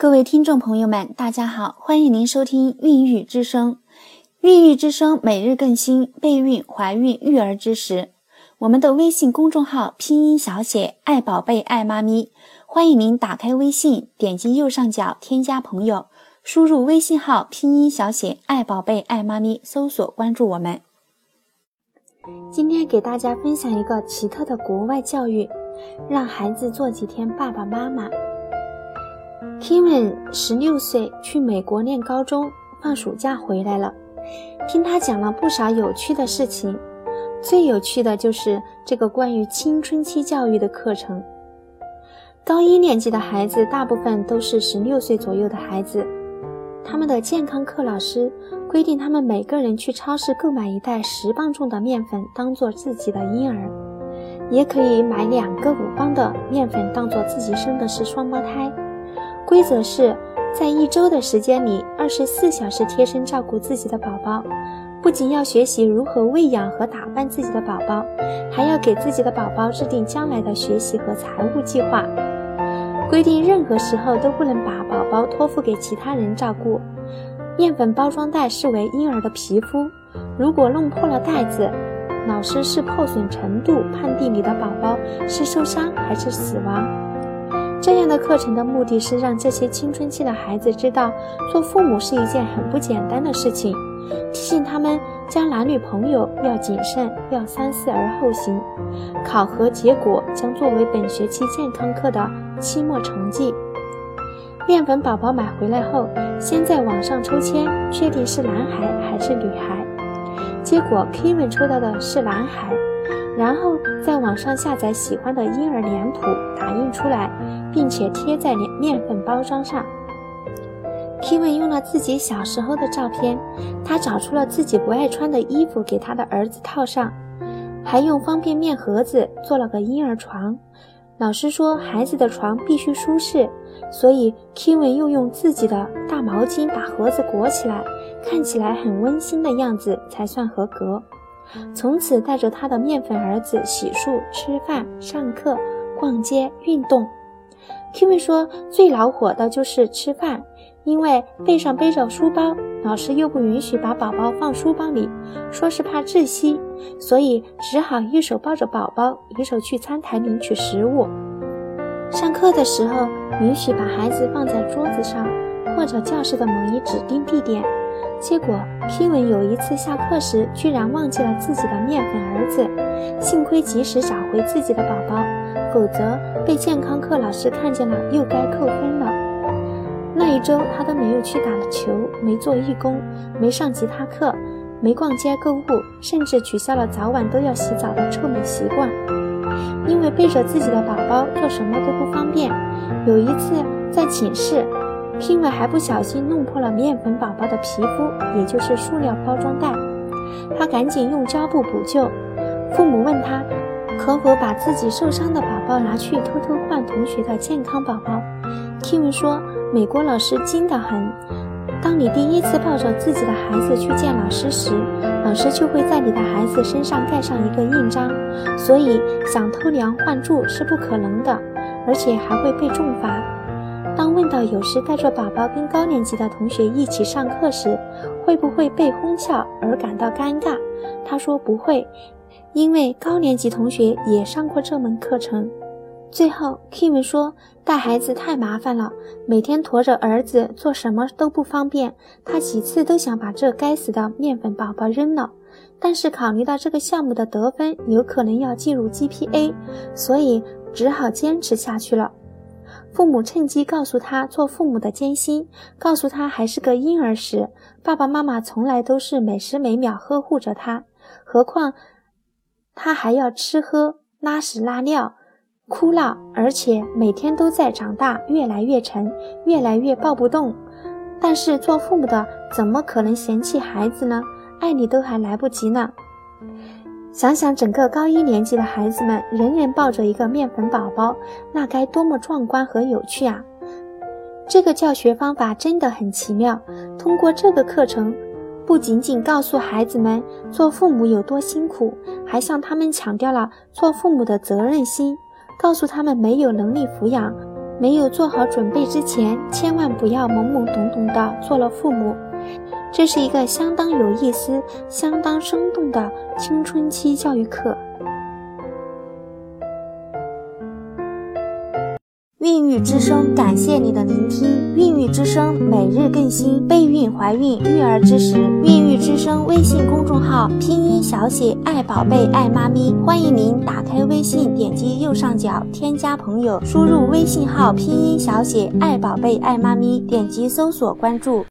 各位听众朋友们，大家好，欢迎您收听《孕育之声》。孕育之声每日更新备孕、怀孕、育儿知识。我们的微信公众号拼音小写“爱宝贝爱妈咪”，欢迎您打开微信，点击右上角添加朋友，输入微信号拼音小写“爱宝贝爱妈咪”，搜索关注我们。今天给大家分享一个奇特的国外教育。让孩子做几天爸爸妈妈。Kevin 十六岁，去美国念高中，放暑假回来了。听他讲了不少有趣的事情，最有趣的就是这个关于青春期教育的课程。高一年级的孩子大部分都是十六岁左右的孩子，他们的健康课老师规定他们每个人去超市购买一袋十磅重的面粉，当做自己的婴儿。也可以买两个五磅的面粉，当做自己生的是双胞胎。规则是在一周的时间里，二十四小时贴身照顾自己的宝宝，不仅要学习如何喂养和打扮自己的宝宝，还要给自己的宝宝制定将来的学习和财务计划。规定任何时候都不能把宝宝托付给其他人照顾。面粉包装袋视为婴儿的皮肤，如果弄破了袋子。老师是破损程度判定你的宝宝是受伤还是死亡。这样的课程的目的是让这些青春期的孩子知道，做父母是一件很不简单的事情，提醒他们交男女朋友要谨慎，要三思而后行。考核结果将作为本学期健康课的期末成绩。面粉宝宝买回来后，先在网上抽签，确定是男孩还是女孩。结果，Kevin 抽到的是男孩，然后在网上下载喜欢的婴儿脸谱，打印出来，并且贴在面面粉包装上。Kevin 用了自己小时候的照片，他找出了自己不爱穿的衣服给他的儿子套上，还用方便面盒子做了个婴儿床。老师说，孩子的床必须舒适，所以 Kevin 又用自己的大毛巾把盒子裹起来，看起来很温馨的样子才算合格。从此带着他的面粉儿子洗漱、吃饭、上课、逛街、运动。Kevin 说，最恼火的就是吃饭。因为背上背着书包，老师又不允许把宝宝放书包里，说是怕窒息，所以只好一手抱着宝宝，一手去餐台领取食物。上课的时候，允许把孩子放在桌子上或者教室的某一指定地点。结果 Kevin 有一次下课时，居然忘记了自己的面粉儿子，幸亏及时找回自己的宝宝，否则被健康课老师看见了，又该扣分了。那一周，他都没有去打球，没做义工，没上吉他课，没逛街购物，甚至取消了早晚都要洗澡的臭美习惯。因为背着自己的宝宝做什么都不方便。有一次在寝室，Kim 还不小心弄破了面粉宝宝的皮肤，也就是塑料包装袋，他赶紧用胶布补救。父母问他，可否把自己受伤的宝宝拿去偷偷换同学的健康宝宝？Kim 说。美国老师精得很。当你第一次抱着自己的孩子去见老师时，老师就会在你的孩子身上盖上一个印章，所以想偷梁换柱是不可能的，而且还会被重罚。当问到有时带着宝宝跟高年级的同学一起上课时，会不会被哄笑而感到尴尬？他说不会，因为高年级同学也上过这门课程。最后，Kim 说：“带孩子太麻烦了，每天驮着儿子做什么都不方便。他几次都想把这该死的面粉宝宝扔了，但是考虑到这个项目的得分有可能要进入 GPA，所以只好坚持下去了。”父母趁机告诉他做父母的艰辛，告诉他还是个婴儿时，爸爸妈妈从来都是每时每秒呵护着他，何况他还要吃喝、拉屎拉尿。哭闹，而且每天都在长大，越来越沉，越来越抱不动。但是做父母的怎么可能嫌弃孩子呢？爱你都还来不及呢。想想整个高一年级的孩子们，人人抱着一个面粉宝宝，那该多么壮观和有趣啊！这个教学方法真的很奇妙。通过这个课程，不仅仅告诉孩子们做父母有多辛苦，还向他们强调了做父母的责任心。告诉他们没有能力抚养，没有做好准备之前，千万不要懵懵懂懂的做了父母。这是一个相当有意思、相当生动的青春期教育课。孕育之声，感谢你的聆听。孕育之声每日更新备孕、怀孕、育儿知识。孕育之声微信公众号拼音小写爱宝贝爱妈咪，欢迎您打开微信，点击右上角添加朋友，输入微信号拼音小写爱宝贝爱妈咪，点击搜索关注。